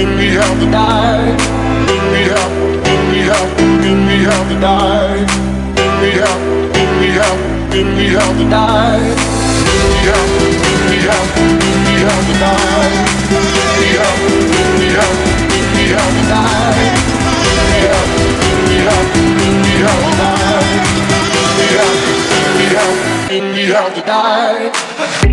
give me half the night. Give me half, give me half, give me half the night. Give me half, give me half, give me half the night. Give me half, give me half, give me half the night. Give me half, give me half, give me half the night. Give me half, give me half, give me half the night. Give me half, give me half, give me half the night.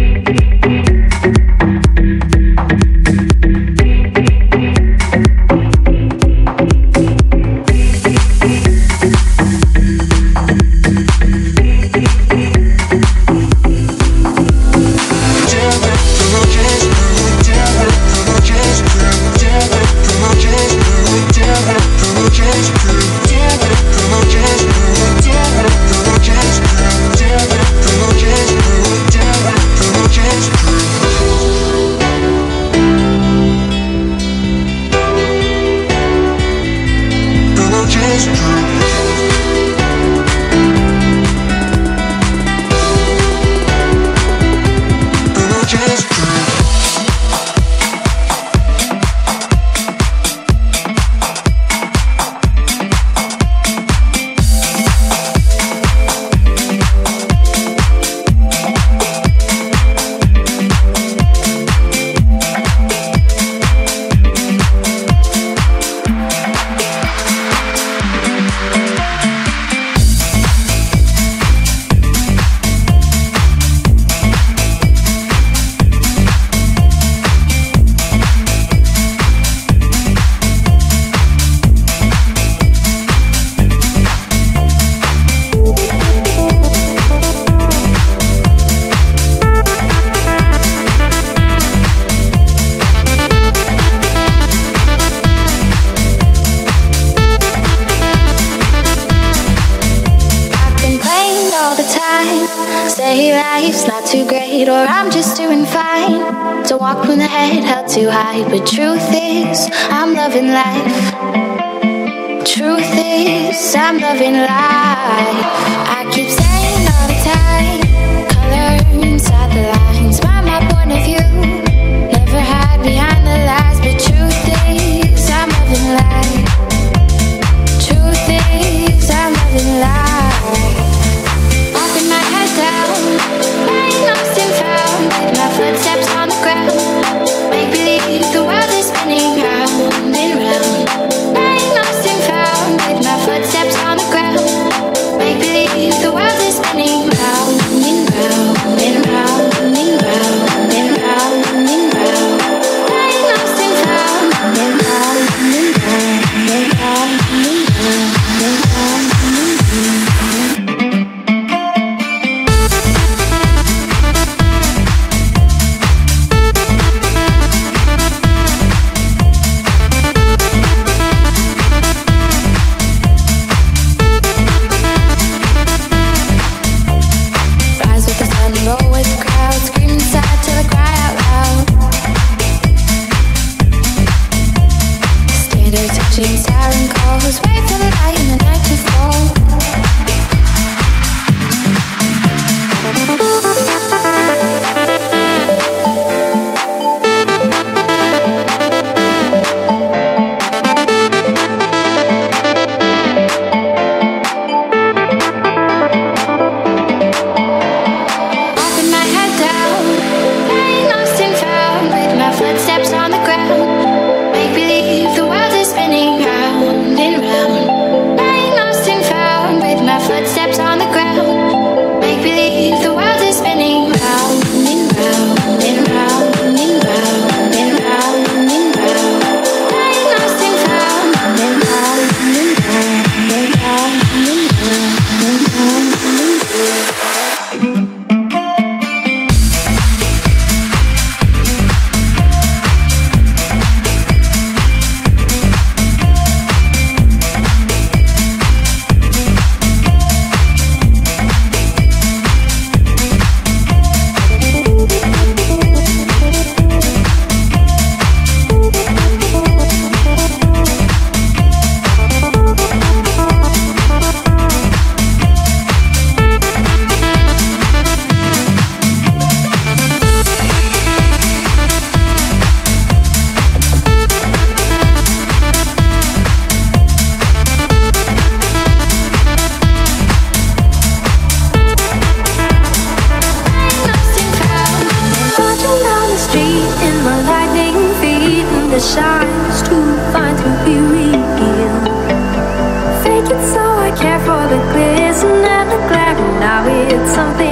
but truth is, I'm loving life. that shines too fine to be real. Fake it so I care for the glitz and the glare, now it's something.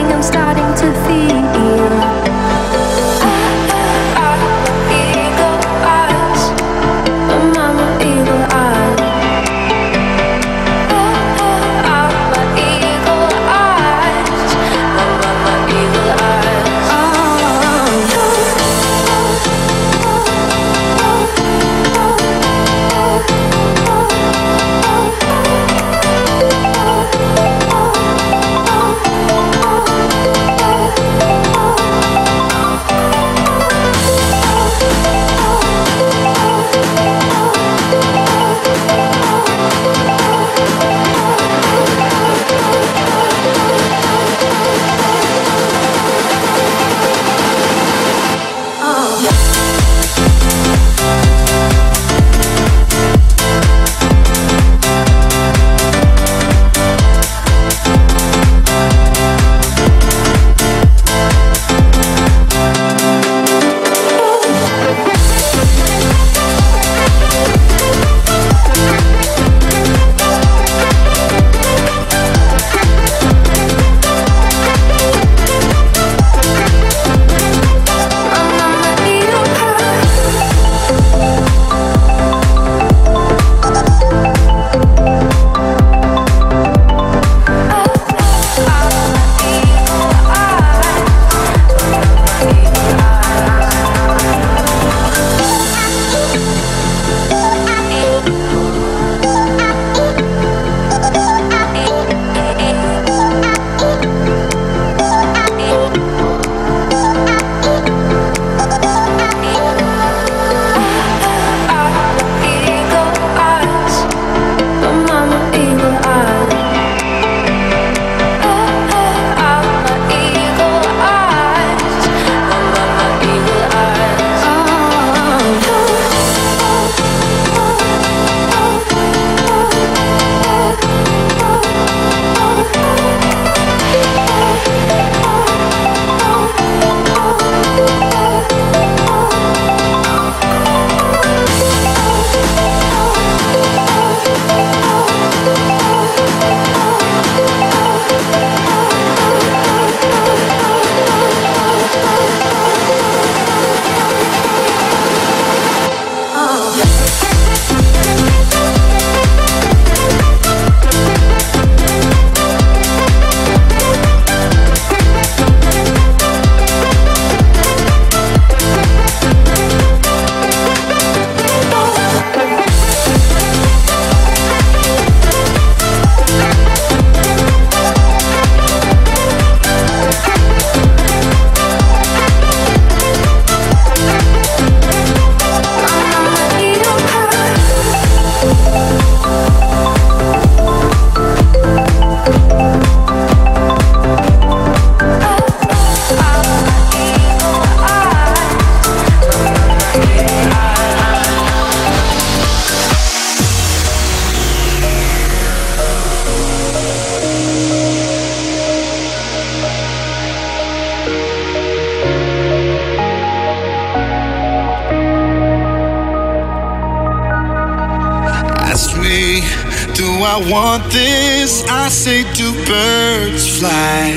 I want this, I say do birds fly?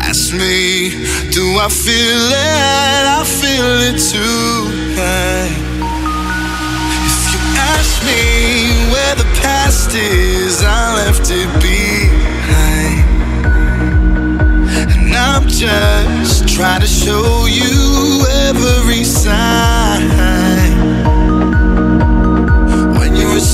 Ask me, do I feel it? I feel it too. If you ask me where the past is, I left it behind. And I'm just trying to show you every sign.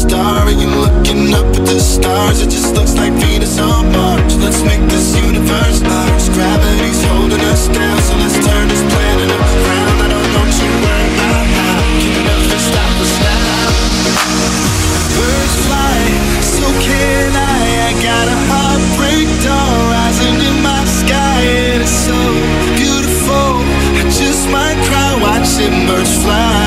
star and you're looking up at the stars. It just looks like Venus on Mars. Let's make this universe ours. Gravity's holding us down So let's turn this planet around. I don't want you right now Can nothing stop us now? Birds fly, so can I. I got a heartbreak door rising in my sky And it's so beautiful. I just might cry watching birds fly.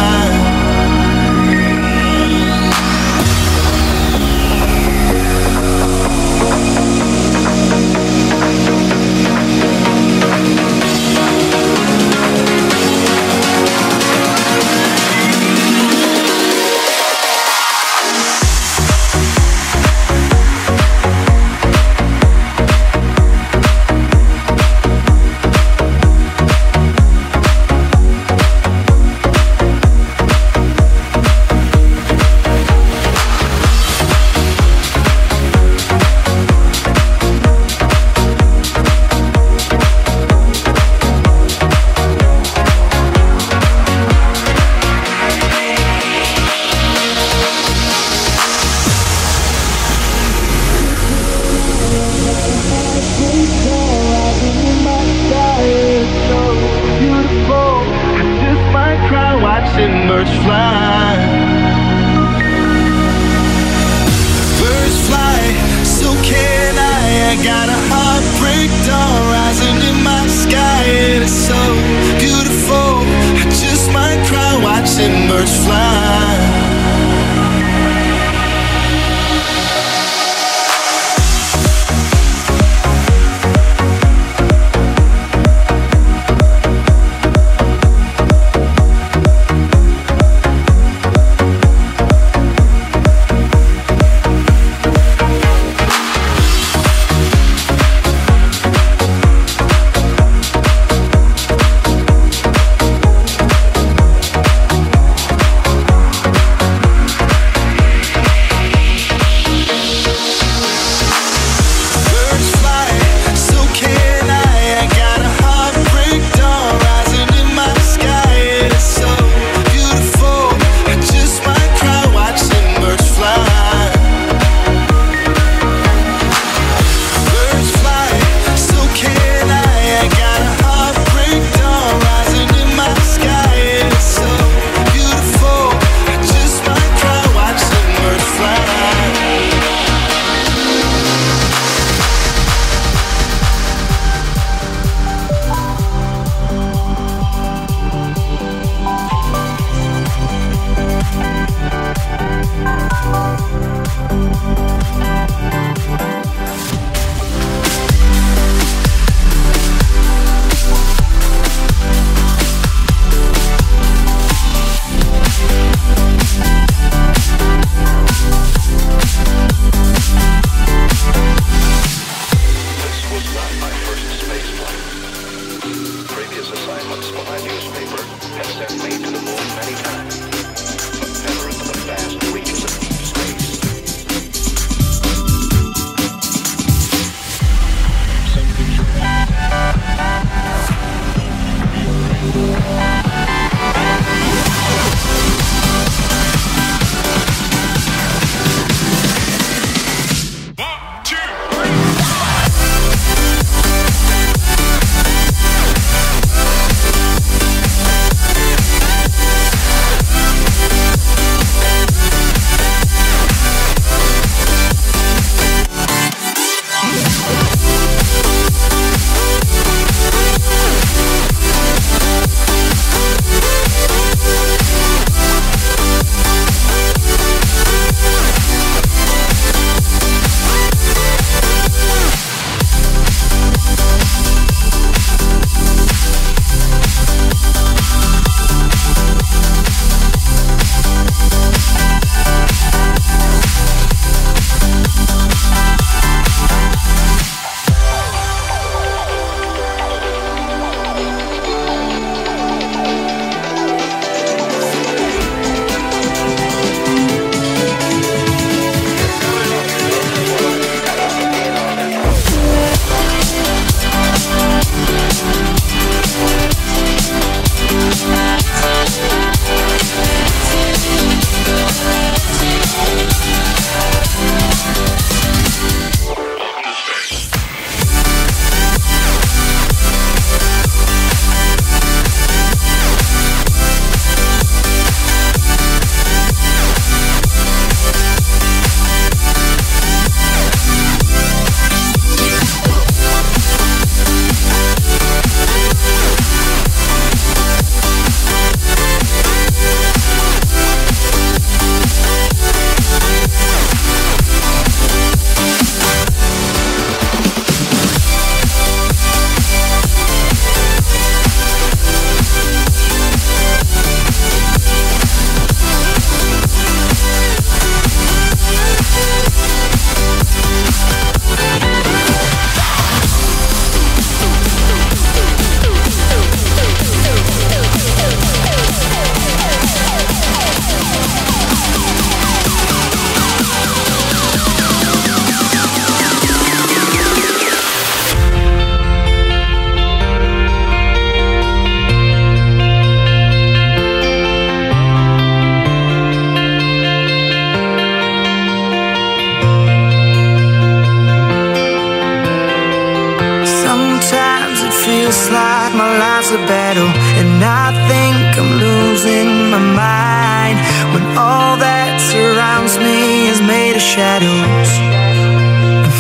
a battle and I think I'm losing my mind when all that surrounds me is made of shadows.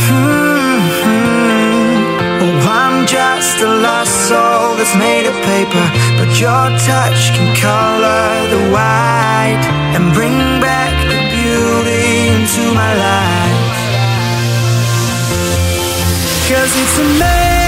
Mm -hmm. Oh, I'm just a lost soul that's made of paper, but your touch can color the white and bring back the beauty into my life. Cause it's amazing.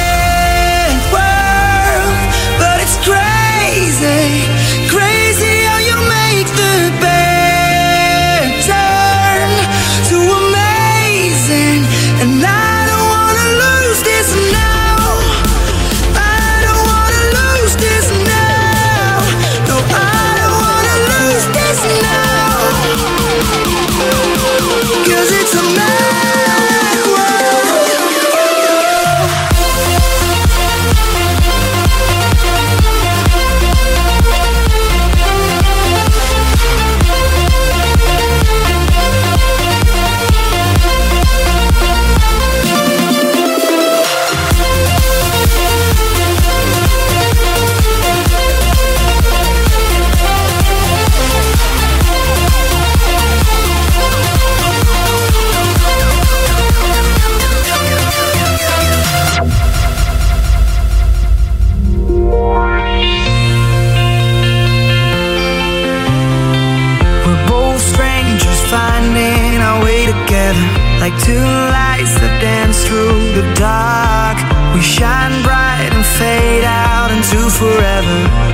forever.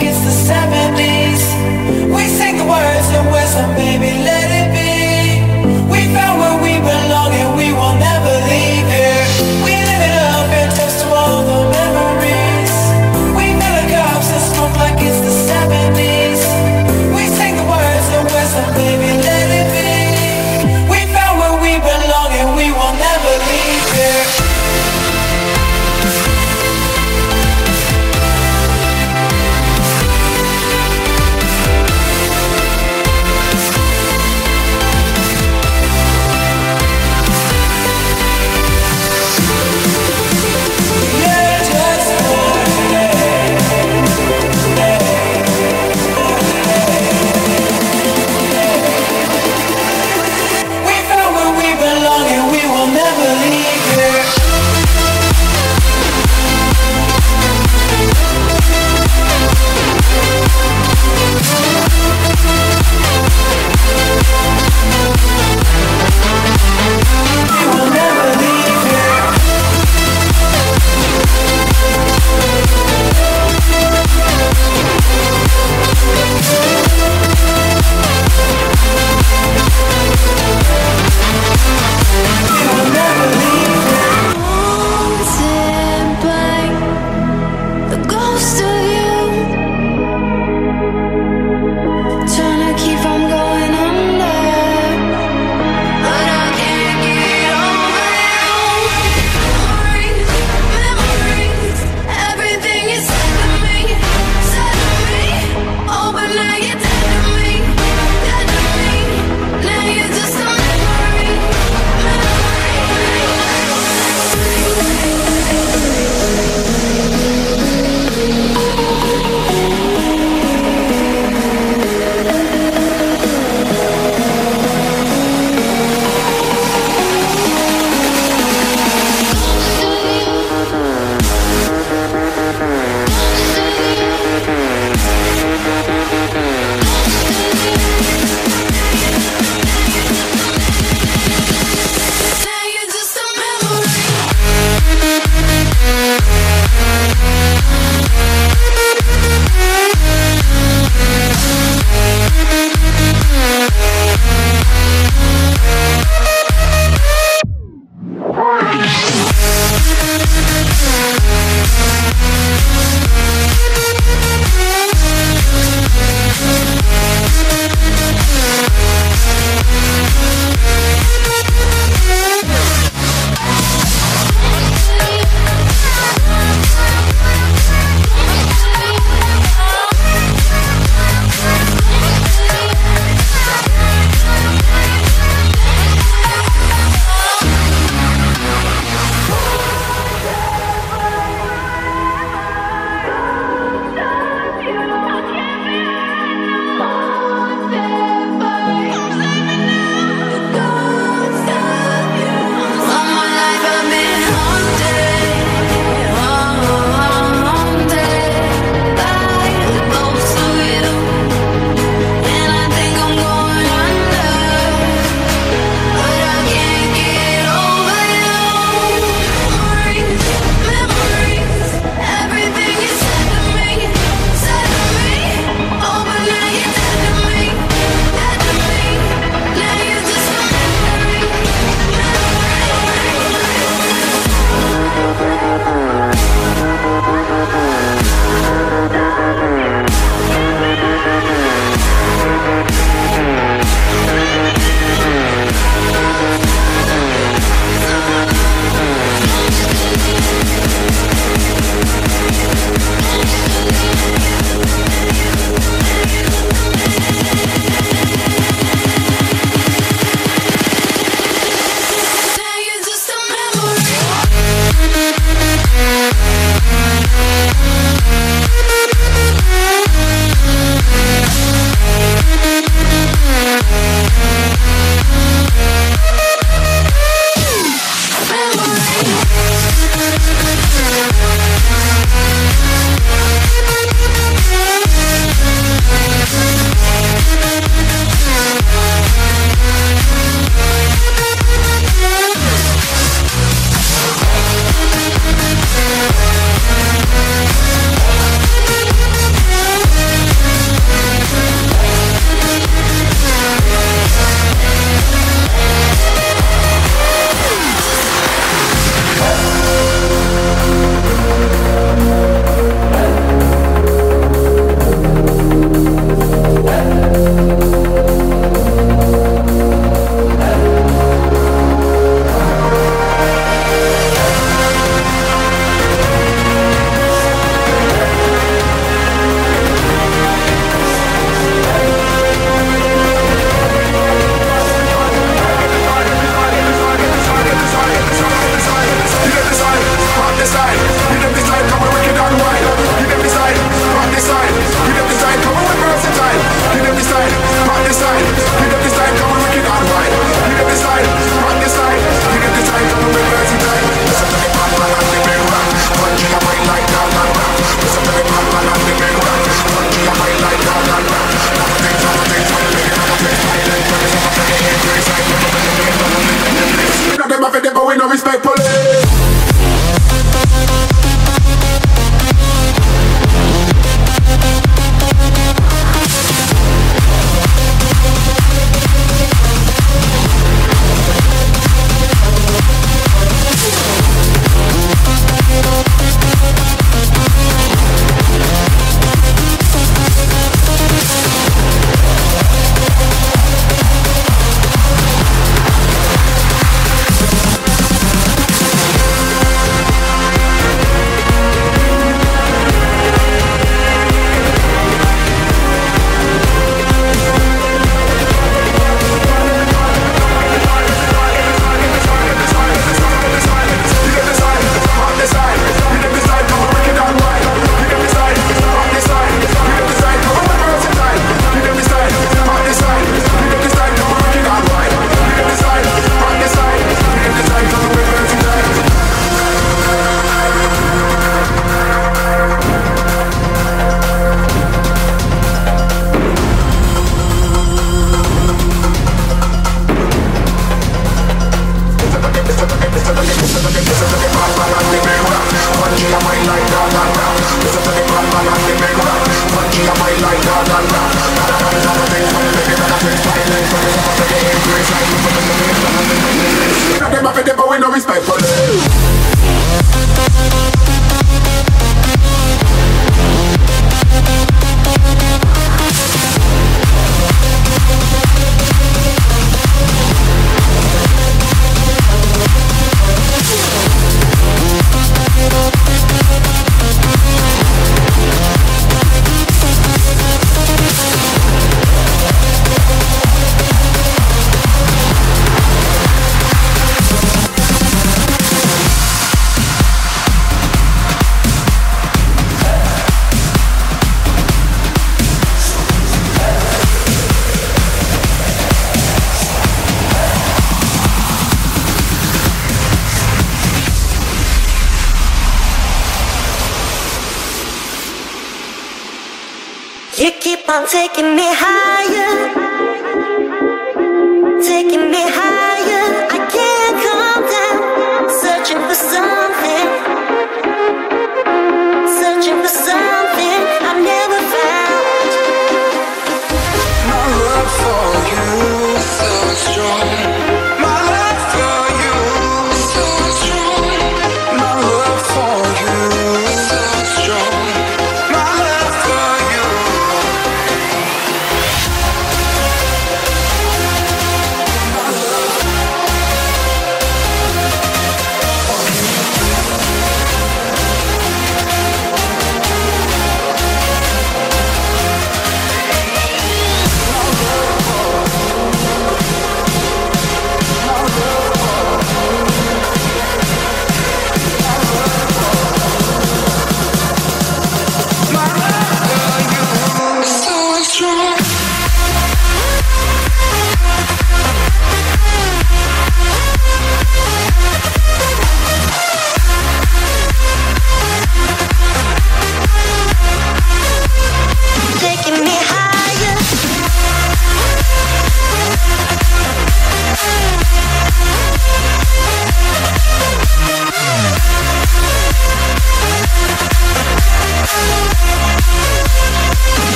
like it's the 70s. We sing the words and whistle, baby.